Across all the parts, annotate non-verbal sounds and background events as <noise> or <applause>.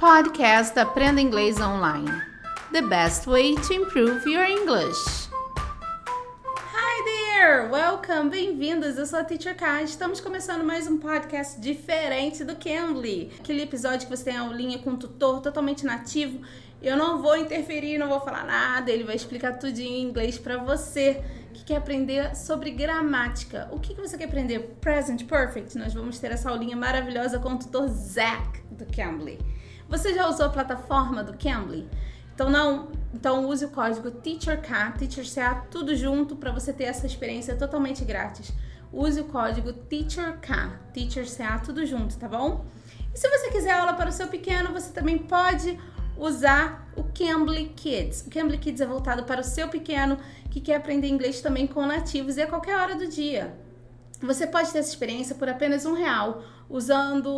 Podcast Aprenda Inglês Online. The best way to improve your English. Hi there! Welcome! Bem-vindos! Eu sou a Teacher K. Estamos começando mais um podcast diferente do Cambly. Aquele episódio que você tem a aulinha com um tutor totalmente nativo. Eu não vou interferir, não vou falar nada, ele vai explicar tudinho em inglês para você que quer aprender sobre gramática. O que, que você quer aprender? Present Perfect. Nós vamos ter essa aulinha maravilhosa com o tutor Zach do Cambly. Você já usou a plataforma do Cambly? Então não, então use o código TEACHERK, TEACHERCA, tudo junto para você ter essa experiência totalmente grátis. Use o código TEACHERK, TEACHERCA, tudo junto, tá bom? E se você quiser aula para o seu pequeno, você também pode usar o Cambly Kids. O Cambly Kids é voltado para o seu pequeno que quer aprender inglês também com nativos e a qualquer hora do dia. Você pode ter essa experiência por apenas um real usando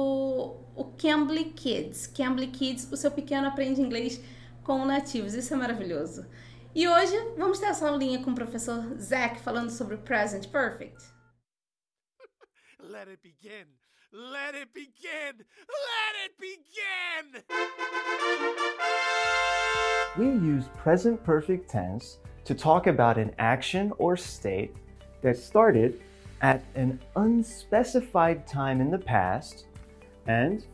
o Cambly Kids. Cambly Kids, o seu pequeno aprende inglês com nativos. Isso é maravilhoso. E hoje vamos ter essa aulinha com o professor Zach falando sobre o Present Perfect. <laughs> Let it begin. Let it begin. Let it begin. We use present perfect tense to talk about an action or state that started at an unspecified time in the past and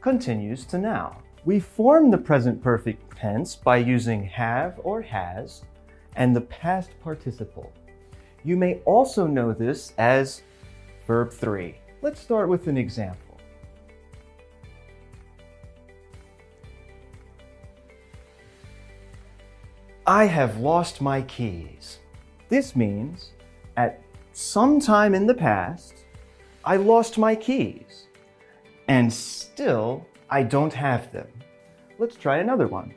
continues to now. We form the present perfect tense by using have or has and the past participle. You may also know this as verb 3. Let's start with an example. I have lost my keys. This means at some time in the past, I lost my keys. And still, I don't have them. Let's try another one.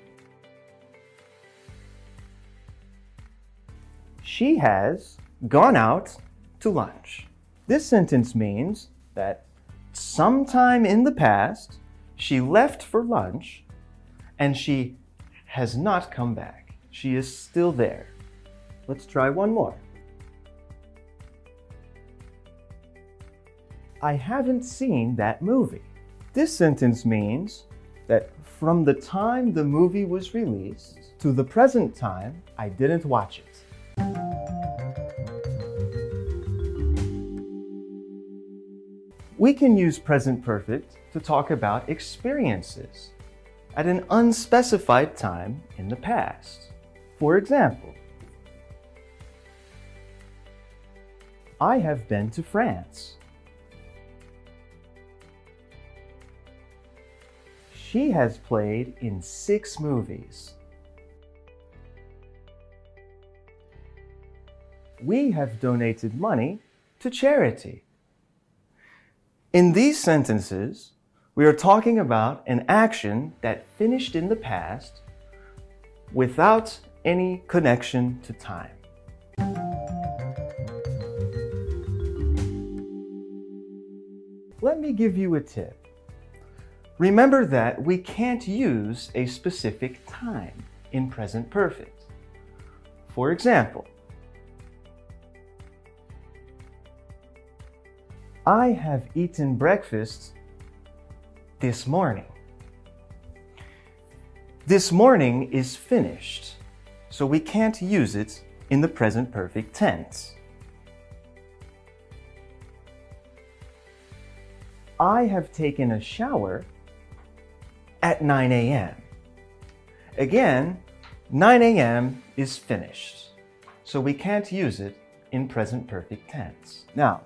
She has gone out to lunch. This sentence means that sometime in the past, she left for lunch and she has not come back. She is still there. Let's try one more. I haven't seen that movie. This sentence means that from the time the movie was released to the present time, I didn't watch it. We can use present perfect to talk about experiences at an unspecified time in the past. For example, I have been to France. She has played in six movies. We have donated money to charity. In these sentences, we are talking about an action that finished in the past without any connection to time. Let me give you a tip. Remember that we can't use a specific time in present perfect. For example, I have eaten breakfast this morning. This morning is finished so we can't use it in the present perfect tense. I have taken a shower at 9 a.m. Again, 9 a.m. is finished, so we can't use it in present perfect tense. Now,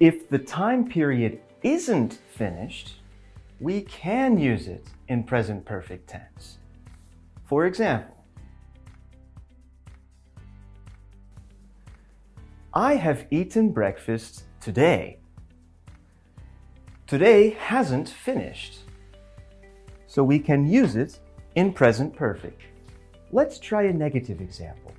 if the time period isn't finished, we can use it in present perfect tense. For example, I have eaten breakfast today. Today hasn't finished. So we can use it in present perfect. Let's try a negative example.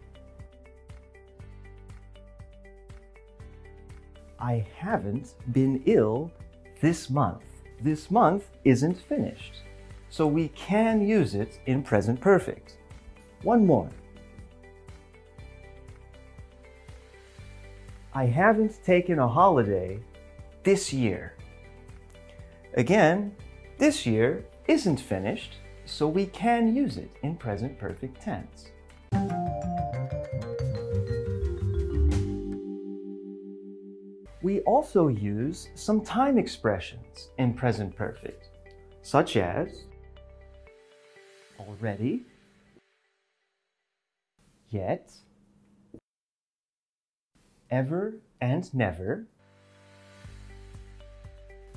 I haven't been ill this month. This month isn't finished. So we can use it in present perfect. One more. I haven't taken a holiday this year. Again, this year isn't finished, so we can use it in present perfect tense. We also use some time expressions in present perfect, such as already, yet, ever and never,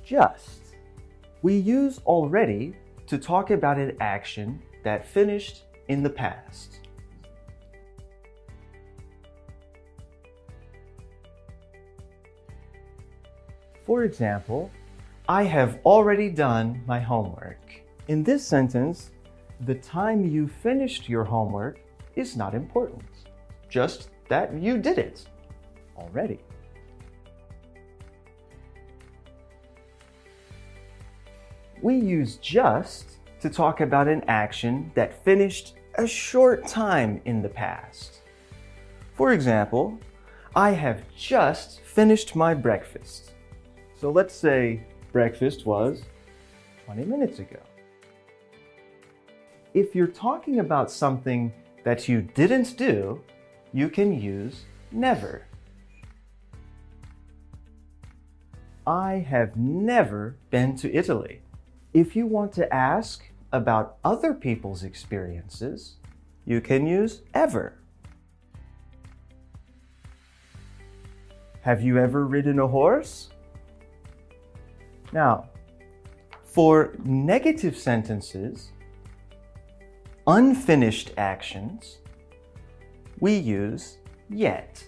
just. We use already to talk about an action that finished in the past. For example, I have already done my homework. In this sentence, the time you finished your homework is not important, just that you did it already. We use just to talk about an action that finished a short time in the past. For example, I have just finished my breakfast. So let's say breakfast was 20 minutes ago. If you're talking about something that you didn't do, you can use never. I have never been to Italy. If you want to ask about other people's experiences, you can use ever. Have you ever ridden a horse? Now, for negative sentences, unfinished actions, we use yet.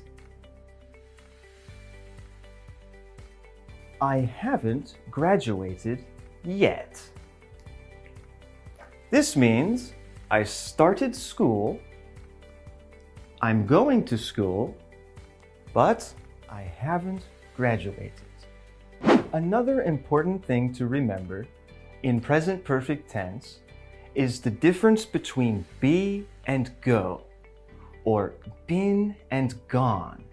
I haven't graduated yet. This means I started school, I'm going to school, but I haven't graduated. Another important thing to remember in present perfect tense is the difference between be and go, or been and gone.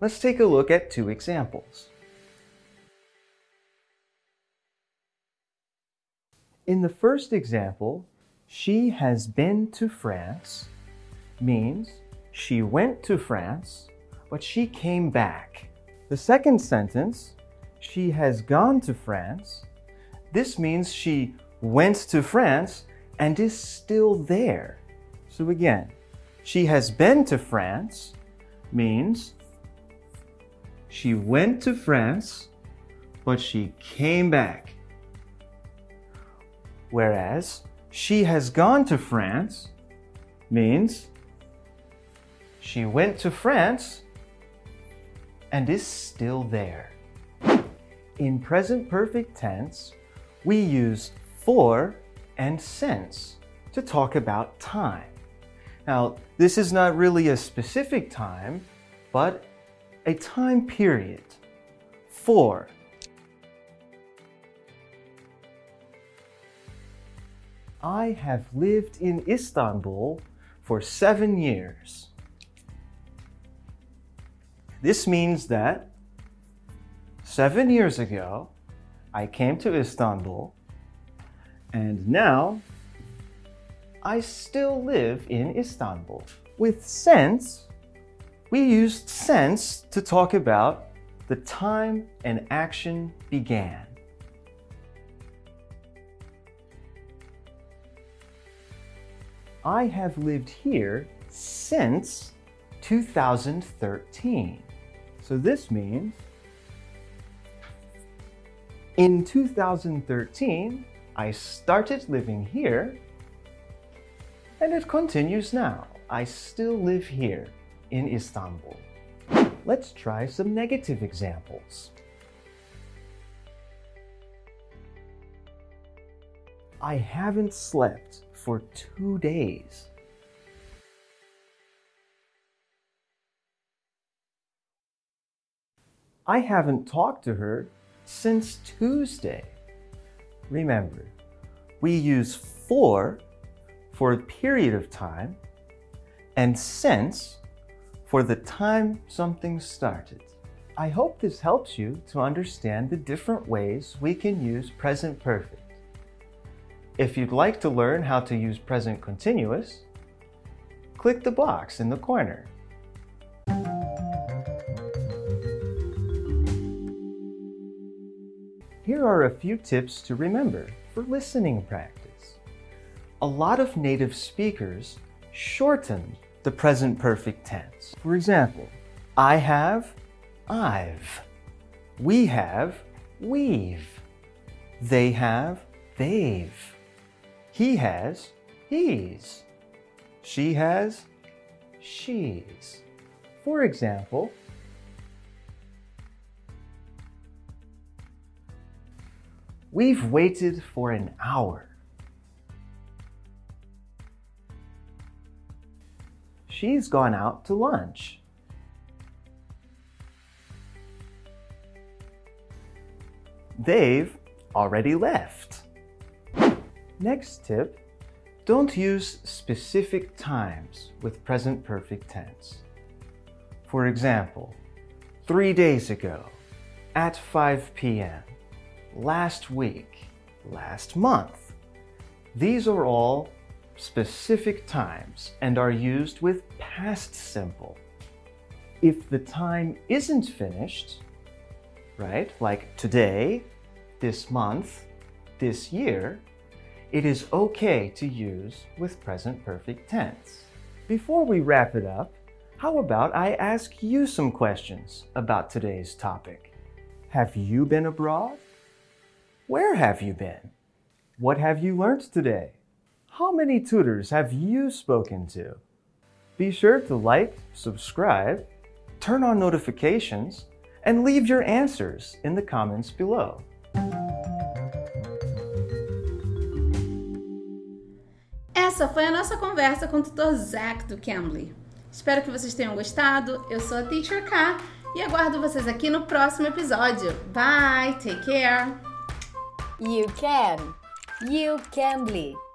Let's take a look at two examples. In the first example, she has been to France means she went to France, but she came back. The second sentence, she has gone to France. This means she went to France and is still there. So again, she has been to France means she went to France, but she came back. Whereas she has gone to France means she went to France and is still there. In present perfect tense, we use for and since to talk about time. Now, this is not really a specific time, but a time period. For. I have lived in Istanbul for seven years. This means that seven years ago, I came to Istanbul, and now I still live in Istanbul. With since, we used since to talk about the time an action began. I have lived here since 2013. So this means in 2013, I started living here and it continues now. I still live here in Istanbul. Let's try some negative examples. I haven't slept for two days. I haven't talked to her since Tuesday. Remember, we use for for a period of time and since for the time something started. I hope this helps you to understand the different ways we can use present perfect. If you'd like to learn how to use present continuous, click the box in the corner. Here are a few tips to remember for listening practice. A lot of native speakers shorten the present perfect tense. For example, I have, I've. We have, we've. They have, they've. He has, he's. She has, she's. For example, We've waited for an hour. She's gone out to lunch. They've already left. Next tip don't use specific times with present perfect tense. For example, three days ago, at 5 p.m., last week, last month. These are all specific times and are used with past simple. If the time isn't finished, right, like today, this month, this year, it is okay to use with present perfect tense. Before we wrap it up, how about I ask you some questions about today's topic? Have you been abroad? Where have you been? What have you learned today? How many tutors have you spoken to? Be sure to like, subscribe, turn on notifications, and leave your answers in the comments below. Essa foi a nossa conversa com o tutor Zach do Cambly. Espero que vocês tenham gostado. Eu sou a Teacher K e aguardo vocês aqui no próximo episódio. Bye, take care. You can. You can.